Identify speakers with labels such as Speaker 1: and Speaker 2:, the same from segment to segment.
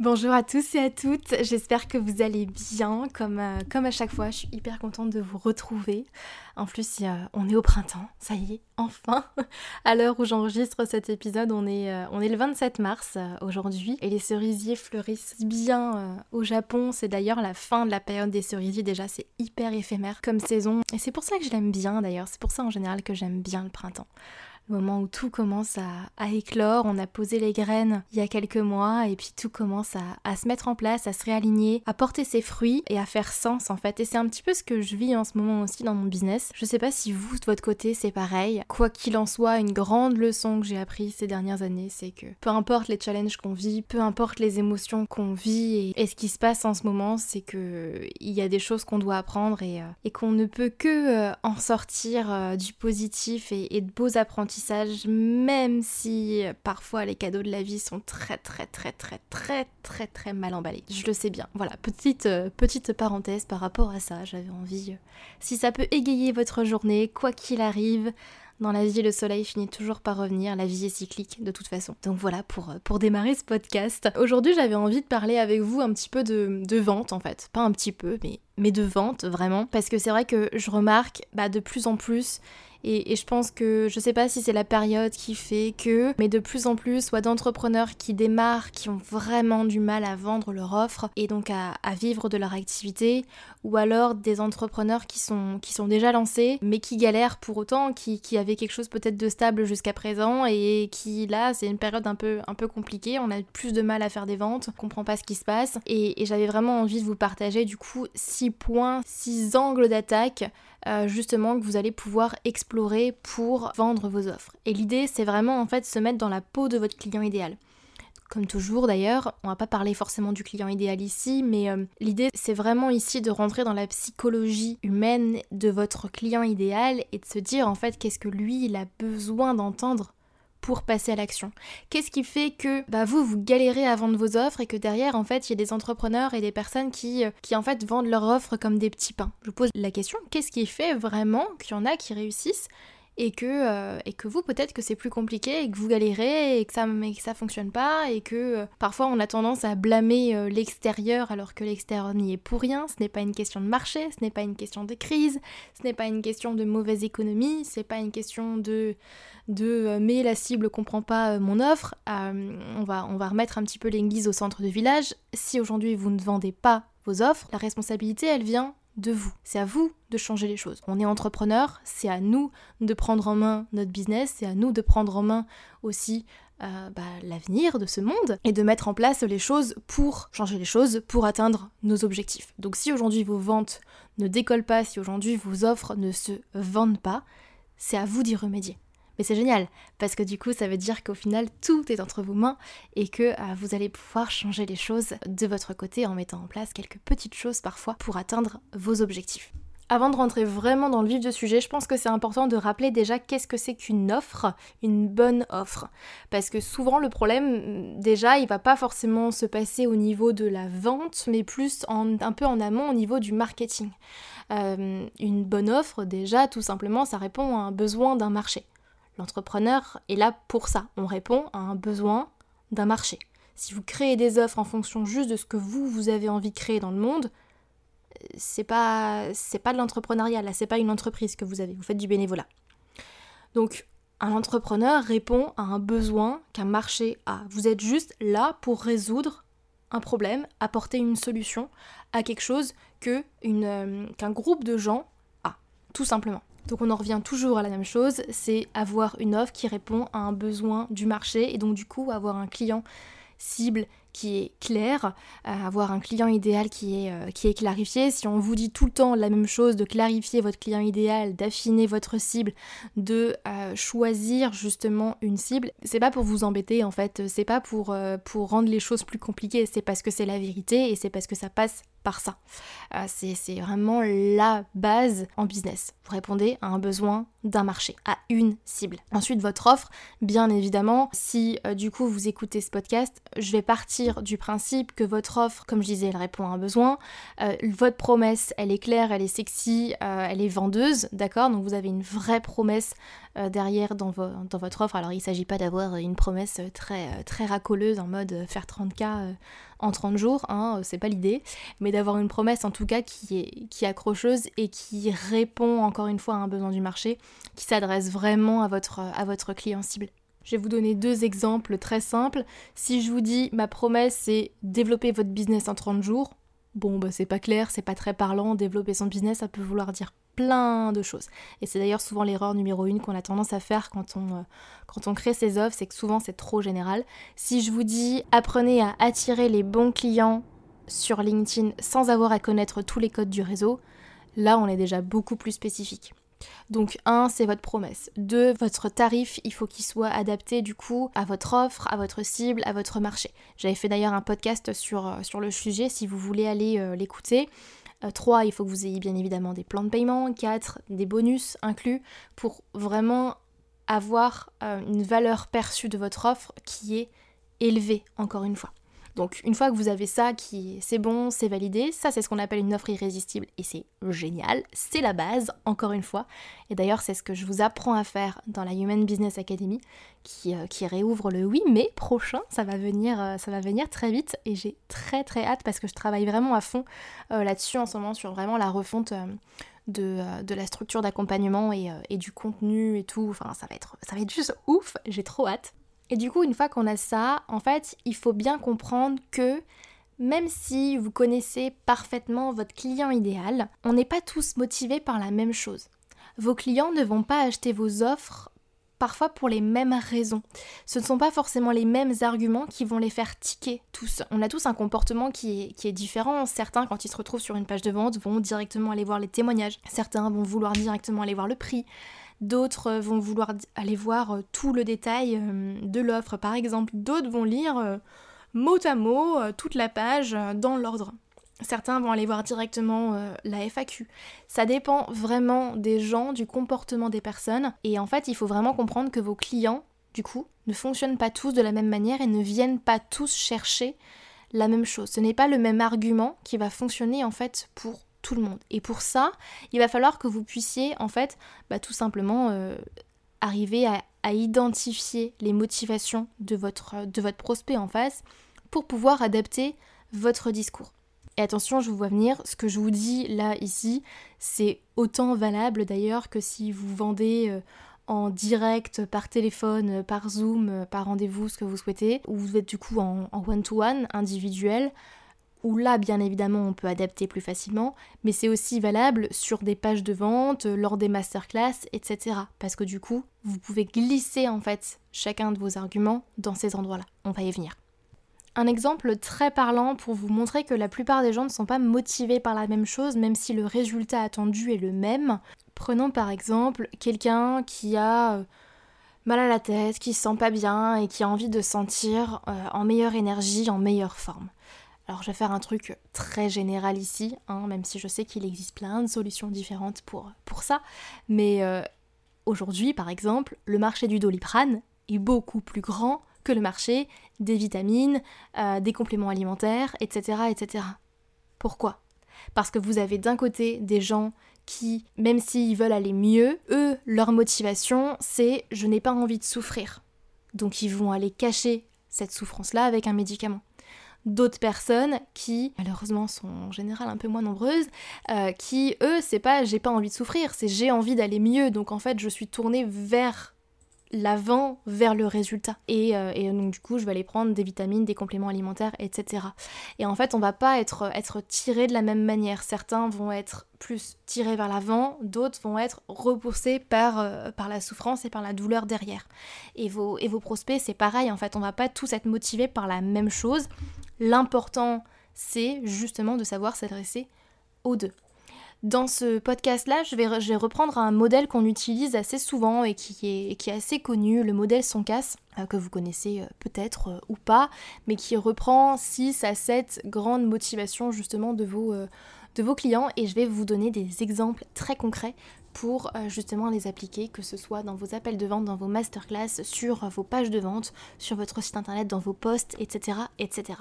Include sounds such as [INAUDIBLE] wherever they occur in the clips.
Speaker 1: Bonjour à tous et à toutes, j'espère que vous allez bien, comme, euh, comme à chaque fois, je suis hyper contente de vous retrouver. En plus, on est au printemps, ça y est, enfin. [LAUGHS] À l'heure où j'enregistre cet épisode, on est, euh, on est le 27 mars euh, aujourd'hui, et les cerisiers fleurissent bien au Japon, c'est d'ailleurs la fin de la période des cerisiers, déjà c'est hyper éphémère comme saison, et c'est pour ça que je l'aime bien d'ailleurs, c'est pour ça en général que j'aime bien le printemps moment où tout commence à, éclore. On a posé les graines il y a quelques mois et puis tout commence à, se mettre en place, à se réaligner, à porter ses fruits et à faire sens en fait. Et c'est un petit peu ce que je vis en ce moment aussi dans mon business. Je sais pas si vous de votre côté c'est pareil. Quoi qu'il en soit, une grande leçon que j'ai appris ces dernières années, c'est que peu importe les challenges qu'on vit, peu importe les émotions qu'on vit et, ce qui se passe en ce moment, c'est que il y a des choses qu'on doit apprendre et, euh, qu'on ne peut que euh, en sortir euh, du positif et de beaux apprentissages même si parfois les cadeaux de la vie sont très très très très très très très mal emballés. Je le sais bien. Voilà, petite, euh, petite parenthèse par rapport à ça, j'avais envie. Euh, si ça peut égayer votre journée, quoi qu'il arrive, dans la vie, le soleil finit toujours par revenir, la vie est cyclique de toute façon. Donc voilà pour, euh, pour démarrer ce podcast. Aujourd'hui, j'avais envie de parler avec vous un petit peu de, de vente en fait. Pas un petit peu, mais, mais de vente vraiment. Parce que c'est vrai que je remarque bah, de plus en plus et, je pense que je sais pas si c'est la période qui fait que, mais de plus en plus, soit d'entrepreneurs qui démarrent, qui ont vraiment du mal à vendre leur offre et donc à, vivre de leur activité, ou alors des entrepreneurs qui sont, qui sont déjà lancés, mais qui galèrent pour autant, qui, qui avaient quelque chose peut-être de stable jusqu'à présent et qui là, c'est une période un peu, un peu compliquée, on a plus de mal à faire des ventes, on comprend pas ce qui se passe. Et, j'avais vraiment envie de vous partager du coup six points, six angles d'attaque euh, justement que vous allez pouvoir explorer pour vendre vos offres. Et l'idée c'est vraiment en fait se mettre dans la peau de votre client idéal. Comme toujours d'ailleurs, on va pas parler forcément du client idéal ici, mais euh, l'idée c'est vraiment ici de rentrer dans la psychologie humaine de votre client idéal et de se dire en fait qu'est-ce que lui il a besoin d'entendre pour passer à l'action. Qu'est-ce qui fait que bah, vous, vous galérez à vendre vos offres et que derrière, en fait, il y a des entrepreneurs et des personnes qui, euh, qui en fait, vendent leurs offres comme des petits pains? Je vous pose la question, qu'est-ce qui fait vraiment qu'il y en a qui réussissent et que, euh, et que vous, peut-être que c'est plus compliqué et que vous galérez et que ça ne ça fonctionne pas et que euh, parfois on a tendance à blâmer l'extérieur alors que l'extérieur n'y est pour rien. Ce n'est pas une question de marché, ce n'est pas une question de crise, ce n'est pas une question de mauvaise économie, ce n'est pas une question de de euh, mais la cible comprend pas euh, mon offre, euh, on, va, on va remettre un petit peu l'église au centre du village. Si aujourd'hui vous ne vendez pas vos offres, la responsabilité elle vient de vous. C'est à vous de changer les choses. On est entrepreneur, c'est à nous de prendre en main notre business, c'est à nous de prendre en main aussi bah, l'avenir de ce monde et de mettre en place les choses pour changer les choses, pour atteindre nos objectifs. Donc si aujourd'hui vos ventes ne décollent pas, si aujourd'hui vos offres ne se vendent pas, c'est à vous d'y remédier. Mais c'est génial, parce que du coup, ça veut dire qu'au final, tout est entre vos mains et que euh, vous allez pouvoir changer les choses de votre côté en mettant en place quelques petites choses parfois pour atteindre vos objectifs. Avant de rentrer vraiment dans le vif du sujet, je pense que c'est important de rappeler déjà qu'est-ce que c'est qu'une offre, une bonne offre. Parce que souvent le problème, déjà, il va pas forcément se passer au niveau de la vente, mais plus un peu en amont au niveau du marketing. Euh, une bonne offre, déjà, tout simplement, ça répond à un besoin d'un marché. L'entrepreneur est là pour ça. On répond à un besoin d'un marché. Si vous créez des offres en fonction juste de ce que vous, vous avez envie de créer dans le monde, c'est pas, c'est pas de l'entrepreneuriat, là, c'est pas une entreprise que vous avez, vous faites du bénévolat. Donc, un entrepreneur répond à un besoin qu'un marché a. Vous êtes juste là pour résoudre un problème, apporter une solution à quelque chose que euh, qu'un groupe de gens a, tout simplement. Donc on en revient toujours à la même chose, c'est avoir une offre qui répond à un besoin du marché et donc du coup avoir un client cible qui est clair, avoir un client idéal qui est, qui est clarifié. Si on vous dit tout le temps la même chose, de clarifier votre client idéal, d'affiner votre cible, de choisir justement une cible, c'est pas pour vous embêter en fait, c'est pas pour, pour rendre les choses plus compliquées, c'est parce que c'est la vérité et c'est parce que ça passe par ça. Euh, c'est vraiment la base en business. Vous répondez à un besoin d'un marché, à une cible. Ensuite, votre offre, bien évidemment, si euh, du coup vous écoutez ce podcast, je vais partir du principe que votre offre, comme je disais, elle répond à un besoin. Euh, votre promesse, elle est claire, elle est sexy, elle est vendeuse, d'accord? Donc vous avez une vraie promesse derrière dans, votre offre. Alors il ne s'agit pas d'avoir une promesse très, très racoleuse en mode faire 30K en 30 jours, hein, c'est pas l'idée, mais d'avoir une promesse en tout cas qui est, qui accrocheuse et qui répond encore une fois à un besoin du marché, qui s'adresse vraiment à votre, à votre client cible. Je vais vous donner deux exemples très simples. Si je vous dis ma promesse c'est développer votre business en 30 jours, bon bah c'est pas clair, c'est pas très parlant, développer son business ça peut vouloir dire plein de choses. Et c'est d'ailleurs souvent l'erreur numéro une qu'on a tendance à faire quand on, euh, quand on crée ses offres, c'est que souvent c'est trop général. Si je vous dis apprenez à attirer les bons clients sur LinkedIn sans avoir à connaître tous les codes du réseau, là on est déjà beaucoup plus spécifique. Donc un, c'est votre promesse. Deux, votre tarif, il faut qu'il soit adapté du coup à votre offre, à votre cible, à votre marché. J'avais fait d'ailleurs un podcast sur, euh, sur le sujet si vous voulez aller euh, l'écouter. 3, euh, il faut que vous ayez bien évidemment des plans de paiement. 4, des bonus inclus pour vraiment avoir une valeur perçue de votre offre qui est élevée, encore une fois. Donc une fois que vous avez ça, qui c'est bon, c'est validé, ça c'est ce qu'on appelle une offre irrésistible et c'est génial, c'est la base, encore une fois. Et d'ailleurs c'est ce que je vous apprends à faire dans la Human Business Academy, qui, euh, qui réouvre le 8 mai prochain, ça va venir, euh, ça va venir très vite et j'ai très très hâte parce que je travaille vraiment à fond euh, là-dessus en ce moment sur vraiment la refonte. De, de, la structure d'accompagnement et, et, du contenu et tout. Enfin, ça va être, ça va être juste ouf. J'ai trop hâte. Et du coup, une fois qu'on a ça, en fait, il faut bien comprendre que même si vous connaissez parfaitement votre client idéal, on n'est pas tous motivés par la même chose. Vos clients ne vont pas acheter vos offres parfois pour les mêmes raisons. Ce ne sont pas forcément les mêmes arguments qui vont les faire tiquer tous. On a tous un comportement qui est, qui est différent. Certains, quand ils se retrouvent sur une page de vente, vont directement aller voir les témoignages. Certains vont vouloir directement aller voir le prix. D'autres vont vouloir aller voir euh, tout le détail euh, de l'offre, par exemple. D'autres vont lire euh, mot à mot toute la page dans l'ordre. Certains vont aller voir directement la FAQ. Ça dépend vraiment des gens, du comportement des personnes. Et en fait, il faut vraiment comprendre que vos clients, du coup, ne fonctionnent pas tous de la même manière et ne viennent pas tous chercher la même chose. Ce n'est pas le même argument qui va fonctionner en fait pour tout le monde. Et pour ça, il va falloir que vous puissiez en fait bah, tout simplement euh, arriver à, identifier les motivations de votre prospect en face pour pouvoir adapter votre discours. Et attention, je vous vois venir, ce que je vous dis là ici, c'est autant valable d'ailleurs que si vous vendez euh, en direct, par téléphone, par Zoom, par rendez-vous, ce que vous souhaitez, ou vous êtes du coup en one-to-one, individuel, où là, bien évidemment, on peut adapter plus facilement, mais c'est aussi valable sur des pages de vente, lors des masterclass, etc. Parce que du coup, vous pouvez glisser en fait chacun de vos arguments dans ces endroits-là. On va y venir. Un exemple très parlant pour vous montrer que la plupart des gens ne sont pas motivés par la même chose, même si le résultat attendu est le même. Prenons par exemple quelqu'un qui a euh, mal à la tête, qui se sent pas bien et qui a envie de sentir euh, en meilleure énergie, en meilleure forme. Alors je vais faire un truc très général ici, hein, même si je sais qu'il existe plein de solutions différentes pour, ça. Mais euh, aujourd'hui, par exemple, le marché du doliprane est beaucoup plus grand que le marché des vitamines, euh, des compléments alimentaires, etc., etc. Pourquoi? Parce que vous avez d'un côté des gens qui, même s'ils veulent aller mieux, eux, leur motivation, c'est je n'ai pas envie de souffrir. Donc ils vont aller cacher cette souffrance-là avec un médicament d'autres personnes qui, malheureusement, sont en général un peu moins nombreuses, euh, qui, eux, c'est pas j'ai pas envie de souffrir, c'est j'ai envie d'aller mieux. Donc en fait, je suis tournée vers l'avant vers le résultat. Et, euh, et, donc du coup, je vais aller prendre des vitamines, des compléments alimentaires, etc. Et en fait, on va pas être, être tiré de la même manière. Certains vont être plus tirés vers l'avant, d'autres vont être repoussés par, euh, par la souffrance et par la douleur derrière. Et vos, et vos prospects, c'est pareil, en fait, on va pas tous être motivés par la même chose. L'important, c'est justement de savoir s'adresser aux deux. Dans ce podcast-là, je vais, reprendre un modèle qu'on utilise assez souvent et qui est, assez connu, le modèle Soncas, euh, que vous connaissez euh, peut-être euh, ou pas, mais qui reprend 6 à 7 grandes motivations justement de vos, de vos clients et je vais vous donner des exemples très concrets pour justement les appliquer, que ce soit dans vos appels de vente, dans vos masterclass, sur vos pages de vente, sur votre site internet, dans vos posts, etc. etc.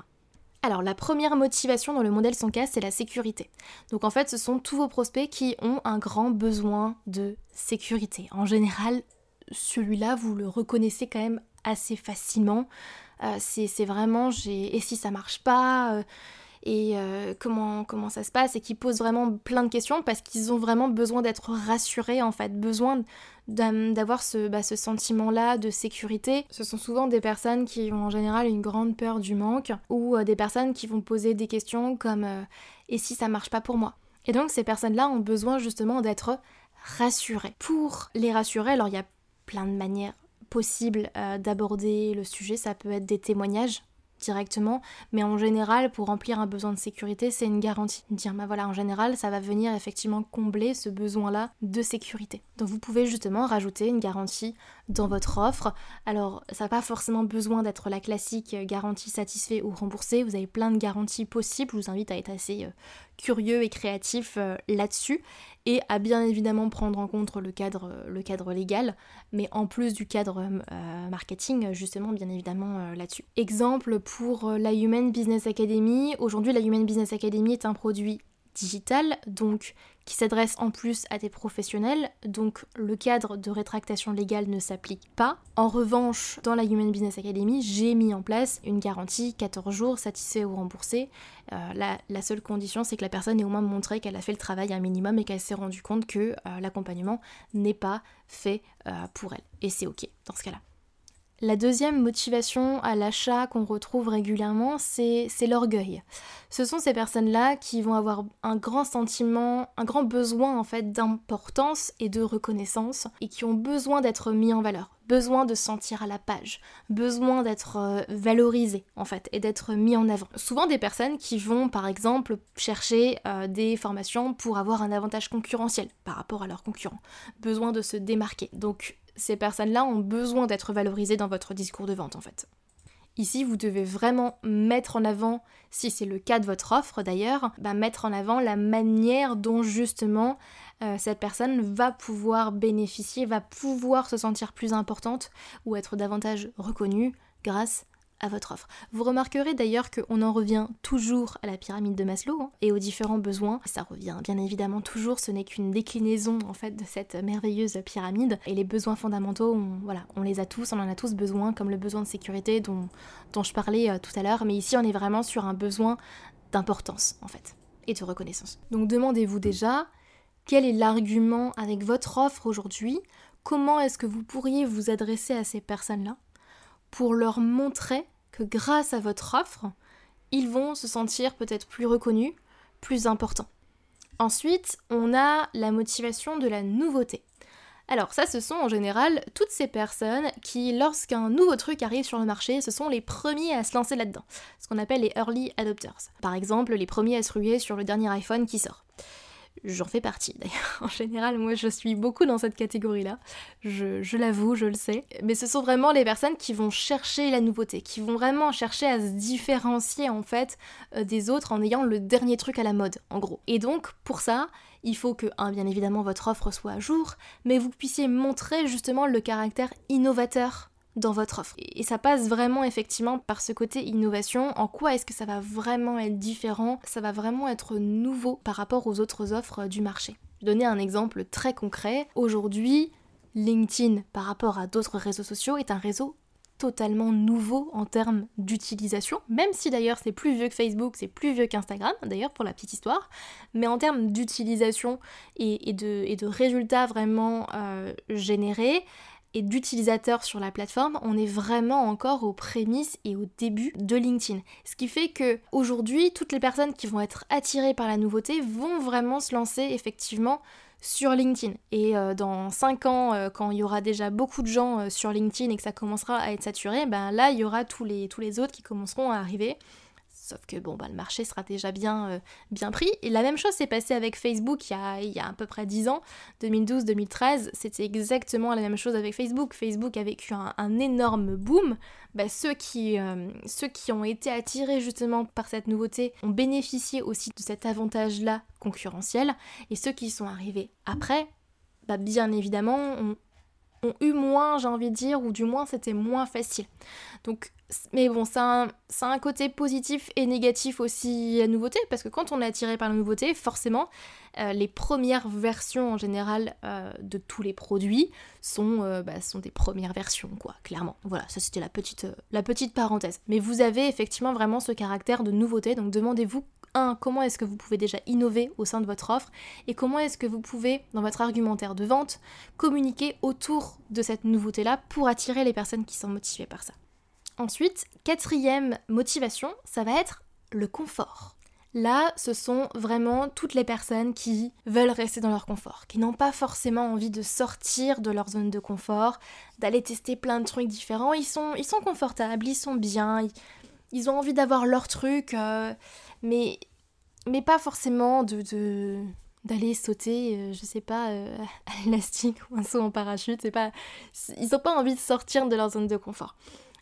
Speaker 1: Alors la première motivation dans le modèle son cas, c'est la sécurité. Donc en fait, ce sont tous vos prospects qui ont un grand besoin de sécurité. En général, celui-là, vous le reconnaissez quand même assez facilement. Euh, c'est vraiment, et si ça marche pas euh, et euh, comment, comment ça se passe et qui posent vraiment plein de questions parce qu'ils ont vraiment besoin d'être rassurés en fait, besoin d'avoir ce, bah, ce sentiment-là de sécurité. Ce sont souvent des personnes qui ont en général une grande peur du manque ou euh, des personnes qui vont poser des questions comme euh, et si ça marche pas pour moi? Et donc ces personnes-là ont besoin justement d'être rassurées. Pour les rassurer, alors il y a plein de manières possibles d'aborder le sujet, ça peut être des témoignages directement, mais en général, pour remplir un besoin de sécurité, c'est une garantie. Dire, bah voilà, en général, ça va venir effectivement combler ce besoin-là de sécurité. Donc vous pouvez justement rajouter une garantie dans votre offre. Alors, ça n'a pas forcément besoin d'être la classique garantie satisfait ou remboursée. Vous avez plein de garanties possibles. Je vous invite à être assez euh, curieux et créatif euh, là-dessus et à bien évidemment prendre en compte le cadre, euh, le cadre légal, mais en plus du cadre marketing, justement, bien évidemment là-dessus. Exemple pour la Human Business Academy. Aujourd'hui, la Human Business Academy est un produit digital, donc qui s'adresse en plus à des professionnels, donc le cadre de rétractation légale ne s'applique pas. En revanche, dans la Human Business Academy, j'ai mis en place une garantie 14 jours satisfait ou remboursé. Euh, la, seule condition, c'est que la personne ait au moins montré qu'elle a fait le travail un minimum et qu'elle s'est rendue compte que euh, l'accompagnement n'est pas fait euh, pour elle. Et c'est ok dans ce cas-là. La deuxième motivation à l'achat qu'on retrouve régulièrement, c'est l'orgueil. Ce sont ces personnes-là qui vont avoir un grand sentiment, un grand besoin en fait d'importance et de reconnaissance et qui ont besoin d'être mis en valeur, besoin de se sentir à la page, besoin d'être euh, valorisés en fait et d'être mis en avant. Souvent des personnes qui vont par exemple chercher euh, des formations pour avoir un avantage concurrentiel par rapport à leurs concurrents, besoin de se démarquer. Donc ces personnes-là ont besoin d'être valorisées dans votre discours de vente en fait. Ici, vous devez vraiment mettre en avant, si c'est le cas de votre offre d'ailleurs, bah, mettre en avant la manière dont justement euh, cette personne va pouvoir bénéficier, va pouvoir se sentir plus importante ou être davantage reconnue grâce à votre offre. Vous remarquerez d'ailleurs qu'on en revient toujours à la pyramide de Maslow hein, et aux différents besoins. Ça revient bien évidemment toujours, ce n'est qu'une déclinaison en fait de cette merveilleuse pyramide. Et les besoins fondamentaux, on, voilà, on les a tous, on en a tous besoin, comme le besoin de sécurité dont, je parlais euh, tout à l'heure. Mais ici, on est vraiment sur un besoin d'importance en fait et de reconnaissance. Donc demandez-vous déjà quel est l'argument avec votre offre aujourd'hui? Comment est-ce que vous pourriez vous adresser à ces personnes-là? Pour leur montrer que grâce à votre offre, ils vont se sentir peut-être plus reconnus, plus importants. Ensuite, on a la motivation de la nouveauté. Alors ça, ce sont en général toutes ces personnes qui, lorsqu'un nouveau truc arrive sur le marché, ce sont les premiers à se lancer là-dedans, ce qu'on appelle les early adopters. Par exemple, les premiers à se ruer sur le dernier iPhone qui sort. J'en fais partie [LAUGHS] d'ailleurs. En général, moi je suis beaucoup dans cette catégorie-là. Je, l'avoue, je le sais. Mais ce sont vraiment les personnes qui vont chercher la nouveauté, qui vont vraiment chercher à se différencier en fait euh, des autres en ayant le dernier truc à la mode, en gros. Et donc, pour ça, il faut que, bien évidemment, votre offre soit à jour, mais vous puissiez montrer justement le caractère innovateur dans votre offre. Et ça passe vraiment effectivement par ce côté innovation. En quoi est-ce que ça va vraiment être différent? Ça va vraiment être nouveau par rapport aux autres offres du marché. Je vais donner un exemple très concret. Aujourd'hui, LinkedIn par rapport à d'autres réseaux sociaux est un réseau totalement nouveau en termes d'utilisation, même si d'ailleurs c'est plus vieux que Facebook, c'est plus vieux qu'Instagram, d'ailleurs pour la petite histoire, mais en termes d'utilisation et, de, résultats vraiment euh, générés, et d'utilisateurs sur la plateforme, on est vraiment encore aux prémices et au début de LinkedIn. Ce qui fait que aujourd'hui, toutes les personnes qui vont être attirées par la nouveauté vont vraiment se lancer effectivement sur LinkedIn. Et euh, dans 5 ans, euh, quand il y aura déjà beaucoup de gens euh, sur LinkedIn et que ça commencera à être saturé, ben là, il y aura tous les, tous les autres qui commenceront à arriver Sauf que bon, bah, le marché sera déjà bien, euh, bien pris. Et la même chose s'est passée avec Facebook il y, a, il y a à peu près 10 ans, 2012-2013. C'était exactement la même chose avec Facebook. Facebook a vécu un, énorme boom. Bah, ceux, qui, euh, ceux qui ont été attirés justement par cette nouveauté ont bénéficié aussi de cet avantage-là concurrentiel. Et ceux qui sont arrivés après, bah, bien évidemment, ont, ont eu moins, j'ai envie de dire, ou du moins c'était moins facile. Donc mais bon, ça a, un, côté positif et négatif aussi la nouveauté, parce que quand on est attiré par la nouveauté, forcément, euh, les premières versions en général euh, de tous les produits sont, euh, bah, sont des premières versions, quoi, clairement. Voilà, ça c'était la petite, la petite parenthèse. Mais vous avez effectivement vraiment ce caractère de nouveauté, donc demandez-vous un, comment est-ce que vous pouvez déjà innover au sein de votre offre et comment est-ce que vous pouvez, dans votre argumentaire de vente, communiquer autour de cette nouveauté-là pour attirer les personnes qui sont motivées par ça. Ensuite, quatrième motivation, ça va être le confort. Là, ce sont vraiment toutes les personnes qui veulent rester dans leur confort, qui n'ont pas forcément envie de sortir de leur zone de confort, d'aller tester plein de trucs différents. Ils sont, ils confortables, ils sont bien, ils, ont envie d'avoir leur truc, euh, mais, mais pas forcément de, d'aller sauter, euh, je sais pas, euh, [LAUGHS] à l'élastique ou un saut en parachute. C'est pas, ils n'ont pas envie de sortir de leur zone de confort.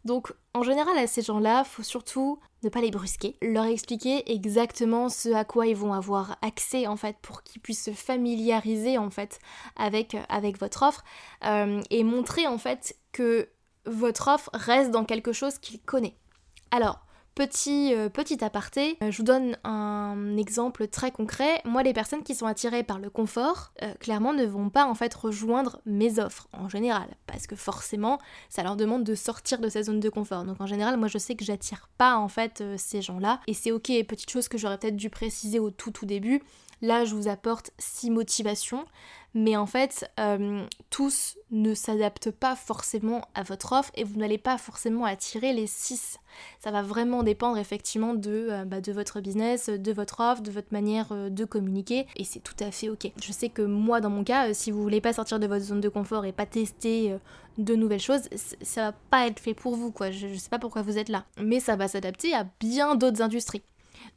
Speaker 1: Donc en général à ces gens-là, faut surtout ne pas les brusquer, leur expliquer exactement ce à quoi ils vont avoir accès en fait pour qu'ils puissent se familiariser en fait avec, avec votre offre euh, et montrer en fait que votre offre reste dans quelque chose qu'ils connaissent. Alors, Petit, euh, petit aparté, euh, je vous donne un exemple très concret. Moi, les personnes qui sont attirées par le confort, euh, clairement, ne vont pas en fait rejoindre mes offres en général, parce que forcément, ça leur demande de sortir de sa zone de confort. Donc en général, moi, je sais que j'attire pas en fait ces gens-là, et c'est ok. Petite chose que j'aurais peut-être dû préciser au tout tout début. Là, je vous apporte six motivations, mais en fait, euh, tous ne s'adaptent pas forcément à votre offre et vous n'allez pas forcément attirer les 6. Ça va vraiment dépendre effectivement de, euh, bah, de votre business, de votre offre, de votre manière euh, de communiquer et c'est tout à fait ok. Je sais que moi, dans mon cas, si vous voulez pas sortir de votre zone de confort et pas tester de nouvelles choses, ça va pas être fait pour vous quoi. Je, je sais pas pourquoi vous êtes là. Mais ça va s'adapter à bien d'autres industries.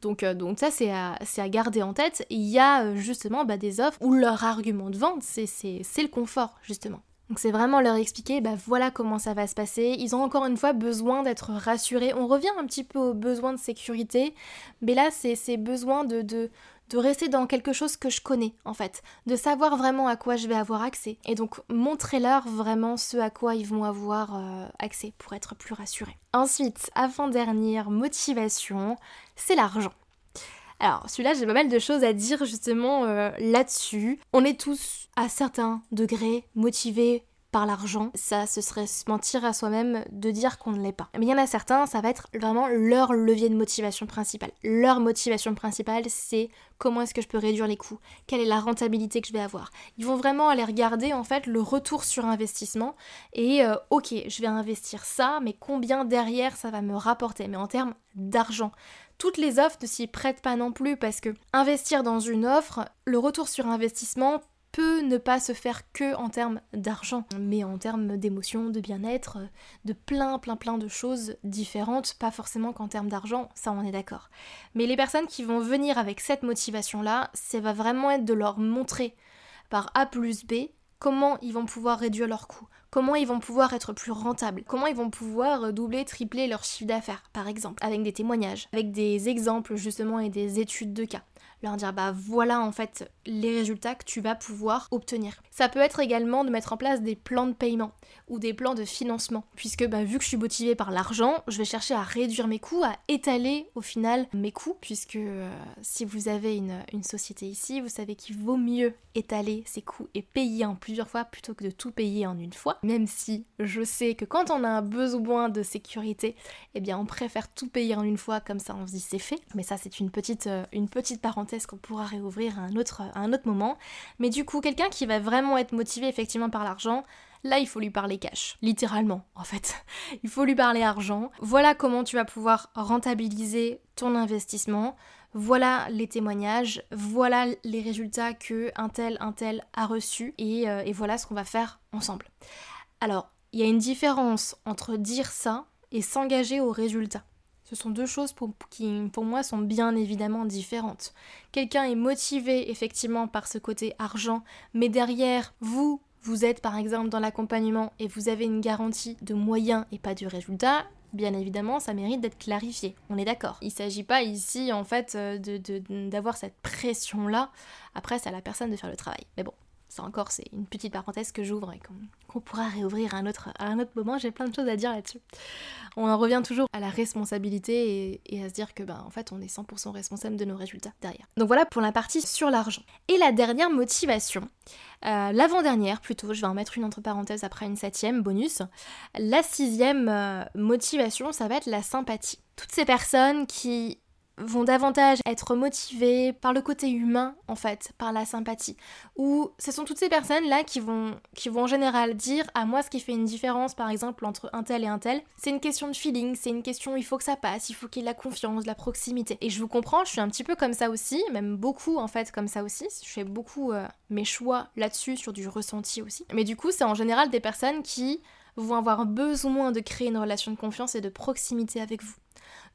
Speaker 1: Donc, euh, donc ça, c'est à, garder en tête. Il y a euh, justement bah, des offres où leur argument de vente, c'est le confort, justement. Donc c'est vraiment leur expliquer, bah voilà comment ça va se passer. Ils ont encore une fois besoin d'être rassurés. On revient un petit peu aux besoins de sécurité, mais là c'est besoin de, de, de rester dans quelque chose que je connais en fait, de savoir vraiment à quoi je vais avoir accès. Et donc montrez-leur vraiment ce à quoi ils vont avoir euh, accès pour être plus rassurés. Ensuite, avant-dernière motivation, c'est l'argent. Alors celui-là j'ai pas mal de choses à dire justement euh, là-dessus. On est tous à certains degrés motivés par l'argent, ça ce serait se mentir à soi-même de dire qu'on ne l'est pas. Mais il y en a certains, ça va être vraiment leur levier de motivation principale. Leur motivation principale, c'est comment est-ce que je peux réduire les coûts, quelle est la rentabilité que je vais avoir? Ils vont vraiment aller regarder en fait le retour sur investissement et euh, ok, je vais investir ça, mais combien derrière ça va me rapporter, mais en termes d'argent toutes les offres ne s'y prêtent pas non plus parce que investir dans une offre, le retour sur investissement peut ne pas se faire que en termes d'argent, mais en termes d'émotion, de bien-être, de plein plein plein de choses différentes, pas forcément qu'en termes d'argent, ça on est d'accord. Mais les personnes qui vont venir avec cette motivation-là, ça va vraiment être de leur montrer par A plus B comment ils vont pouvoir réduire leurs coûts, comment ils vont pouvoir être plus rentables, comment ils vont pouvoir doubler, tripler leur chiffre d'affaires, par exemple, avec des témoignages, avec des exemples justement et des études de cas leur dire bah voilà en fait les résultats que tu vas pouvoir obtenir. Ça peut être également de mettre en place des plans de paiement ou des plans de financement, puisque bah, vu que je suis motivée par l'argent, je vais chercher à réduire mes coûts, à étaler au final mes coûts, puisque euh, si vous avez une, société ici, vous savez qu'il vaut mieux étaler ses coûts et payer en plusieurs fois plutôt que de tout payer en une fois, même si je sais que quand on a un besoin de sécurité, eh bien on préfère tout payer en une fois, comme ça on se dit c'est fait, mais ça c'est une petite, euh, une petite parenthèse qu'on pourra réouvrir à un, autre, un autre moment. Mais du coup, quelqu'un qui va vraiment être motivé effectivement par l'argent, là il faut lui parler cash, littéralement en fait. [LAUGHS] Il faut lui parler argent. Voilà comment tu vas pouvoir rentabiliser ton investissement. Voilà les témoignages, voilà les résultats que un tel, un tel a reçu et, euh, et voilà ce qu'on va faire ensemble. Alors, il y a une différence entre dire ça et s'engager au résultat. Ce sont deux choses qui, pour moi, sont bien évidemment différentes. Quelqu'un est motivé effectivement par ce côté argent, mais derrière, vous, vous êtes par exemple dans l'accompagnement et vous avez une garantie de moyens et pas de résultat, bien évidemment, ça mérite d'être clarifié. On est d'accord. Il ne s'agit pas ici, en fait, euh, d'avoir cette pression-là. Après, c'est à la personne de faire le travail. Mais bon, ça encore, c'est une petite parenthèse que j'ouvre et qu'on pourra réouvrir à un, autre, un autre moment. J'ai plein de choses à dire là-dessus. On en revient toujours à la responsabilité et, à se dire que, ben, en fait, on est 100% responsable de nos résultats derrière. Donc voilà pour la partie sur l'argent. Et la dernière motivation, euh, l'avant-dernière plutôt, je vais en mettre une entre parenthèses après une septième, bonus. La sixième euh, motivation, ça va être la sympathie. Toutes ces personnes qui vont davantage être motivés par le côté humain en fait, par la sympathie. Ou ce sont toutes ces personnes là qui vont, qui vont en général dire à moi ce qui fait une différence par exemple entre un tel et un tel, c'est une question de feeling, c'est une question il faut que ça passe, il faut qu'il y ait la confiance, la proximité. Et je vous comprends, je suis un petit peu comme ça aussi, même beaucoup en fait comme ça aussi, je fais beaucoup euh, mes choix là-dessus sur du ressenti aussi. Mais du coup c'est en général des personnes qui vont avoir besoin de créer une relation de confiance et de proximité avec vous.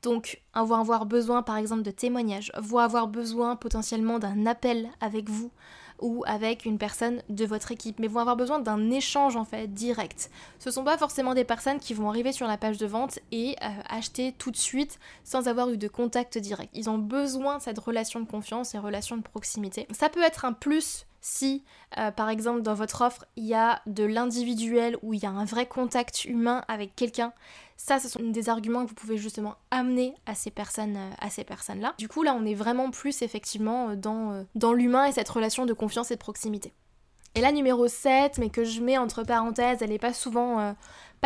Speaker 1: Donc, vont avoir besoin par exemple de témoignages, vont avoir besoin potentiellement d'un appel avec vous ou avec une personne de votre équipe, mais vont avoir besoin d'un échange en fait direct. Ce ne sont pas forcément des personnes qui vont arriver sur la page de vente et euh, acheter tout de suite sans avoir eu de contact direct. Ils ont besoin de cette relation de confiance et relation de proximité. Ça peut être un plus si, euh, par exemple, dans votre offre, il y a de l'individuel ou il y a un vrai contact humain avec quelqu'un, ça, ce sont des arguments que vous pouvez justement amener à ces personnes, euh, personnes-là. Du coup, là, on est vraiment plus effectivement euh, dans, dans l'humain et cette relation de confiance et de proximité. Et la numéro 7, mais que je mets entre parenthèses, elle n'est pas souvent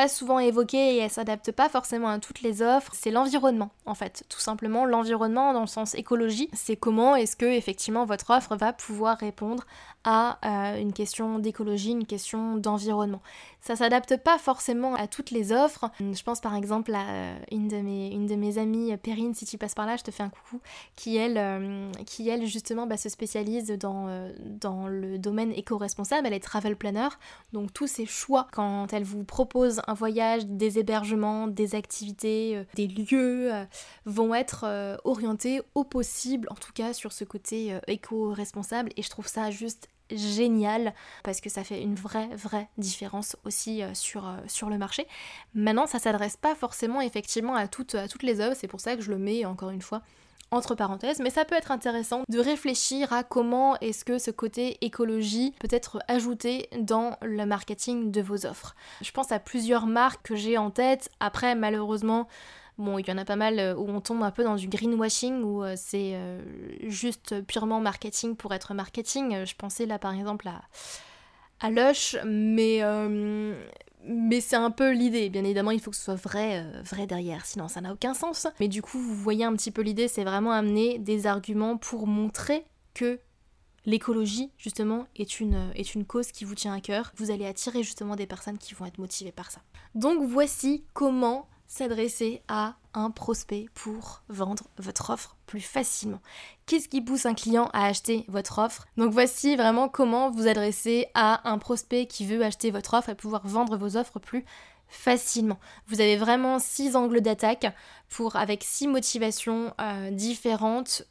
Speaker 1: souvent évoquée et elle s'adapte pas forcément à toutes les offres, c'est l'environnement en fait. Tout simplement l'environnement dans le sens écologie, c'est comment est-ce que effectivement votre offre va pouvoir répondre à euh, une question d'écologie, une question d'environnement. Ça s'adapte pas forcément à toutes les offres. Je pense par exemple à euh, une de mes, une de mes amies, Perrine, si tu passes par là, je te fais un coucou, qui elle, euh, qui elle justement bah, se spécialise dans, dans le domaine éco-responsable, elle est travel planner, donc tous ses choix quand elle vous propose un voyage, des hébergements, des activités, des lieux, vont être orientés au possible, en tout cas sur ce côté éco-responsable, et je trouve ça juste génial parce que ça fait une vraie vraie différence aussi euh, sur, euh, sur le marché. Maintenant ça s'adresse pas forcément effectivement à toutes, à toutes les œuvres, c'est pour ça que je le mets encore une fois entre parenthèses, mais ça peut être intéressant de réfléchir à comment est-ce que ce côté écologie peut être ajouté dans le marketing de vos offres. Je pense à plusieurs marques que j'ai en tête, après malheureusement Bon, il y en a pas mal euh, où on tombe un peu dans du greenwashing, où euh, c'est euh, juste purement marketing pour être marketing. Je pensais là par exemple à, à Lush, mais, mais c'est un peu l'idée. Bien évidemment, il faut que ce soit vrai, vrai derrière, sinon ça n'a aucun sens. Mais du coup, vous voyez un petit peu l'idée, c'est vraiment amener des arguments pour montrer que l'écologie, justement, est une, est une cause qui vous tient à cœur. Vous allez attirer justement des personnes qui vont être motivées par ça. Donc voici comment s'adresser à un prospect pour vendre votre offre plus facilement. Qu'est-ce qui pousse un client à acheter votre offre? Donc voici vraiment comment vous adresser à un prospect qui veut acheter votre offre et pouvoir vendre vos offres plus facilement. Vous avez vraiment six angles d'attaque pour avec six motivations euh, différentes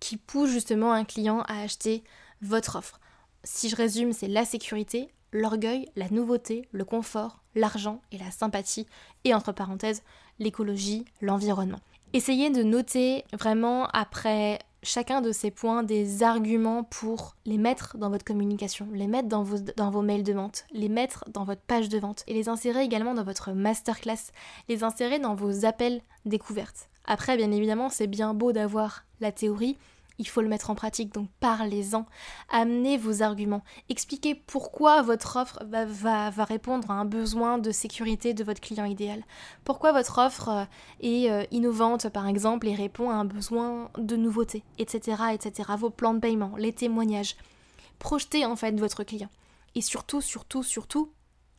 Speaker 1: qui poussent justement un client à acheter votre offre. Si je résume, c'est la sécurité, l'orgueil, la nouveauté, le confort, l'argent et la sympathie, et entre parenthèses, l'écologie, l'environnement. Essayez de noter vraiment après chacun de ces points des arguments pour les mettre dans votre communication, les mettre dans vos, dans vos mails de vente, les mettre dans votre page de vente et les insérer également dans votre masterclass, les insérer dans vos appels découvertes. Après, bien évidemment, c'est bien beau d'avoir la théorie, il faut le mettre en pratique, donc parlez-en, amenez vos arguments, expliquez pourquoi votre offre va, répondre à un besoin de sécurité de votre client idéal, pourquoi votre offre euh, est euh, innovante par exemple et répond à un besoin de nouveauté, etc., etc., vos plans de paiement, les témoignages, projetez en fait votre client. Et surtout, surtout, surtout,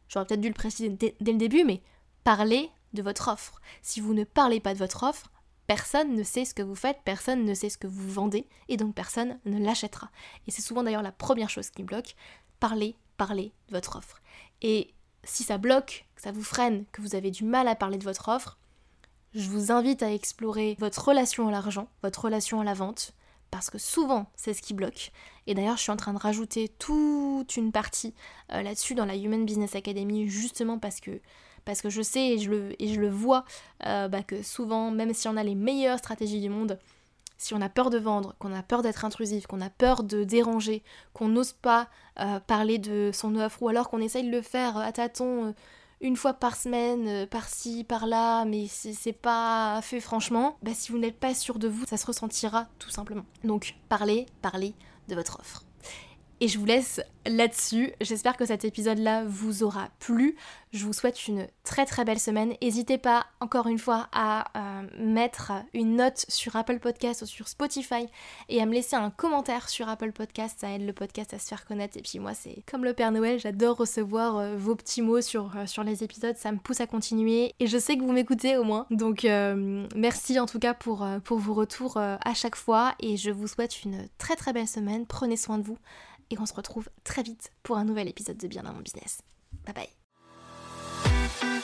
Speaker 1: j'aurais peut-être dû le préciser dès le début, mais parlez de votre offre. Si vous ne parlez pas de votre offre, Personne ne sait ce que vous faites, personne ne sait ce que vous vendez, et donc personne ne l'achètera. Et c'est souvent d'ailleurs la première chose qui bloque. Parlez, parlez de votre offre. Et si ça bloque, que ça vous freine, que vous avez du mal à parler de votre offre, Je vous invite à explorer votre relation à l'argent, votre relation à la vente, parce que souvent c'est ce qui bloque. Et d'ailleurs, je suis en train de rajouter toute une partie euh, là-dessus dans la Human Business Academy, justement parce que, parce que je sais et je le, et je le vois euh, bah, que souvent, même si on a les meilleures stratégies du monde, si on a peur de vendre, qu'on a peur d'être intrusif, qu'on a peur de déranger, qu'on n'ose pas euh, parler de son offre, ou alors qu'on essaye de le faire à tâtons une fois par semaine, par-ci, par-là, mais c'est pas fait franchement, bah si vous n'êtes pas sûr de vous, ça se ressentira tout simplement. Donc parlez, parlez, de votre offre. Et je vous laisse là-dessus. J'espère que cet épisode-là vous aura plu. Je vous souhaite une très très belle semaine. N'hésitez pas encore une fois à euh, mettre une note sur Apple Podcast ou sur Spotify et à me laisser un commentaire sur Apple Podcast. Ça aide le podcast à se faire connaître. Et puis moi, c'est comme le Père Noël, j'adore recevoir euh, vos petits mots sur, euh, sur les épisodes. Ça me pousse à continuer. Et je sais que vous m'écoutez au moins. Donc merci en tout cas pour, pour vos retours à chaque fois. Et je vous souhaite une très très belle semaine. Prenez soin de vous et on se retrouve très vite pour un nouvel épisode de Bien dans mon business. Bye bye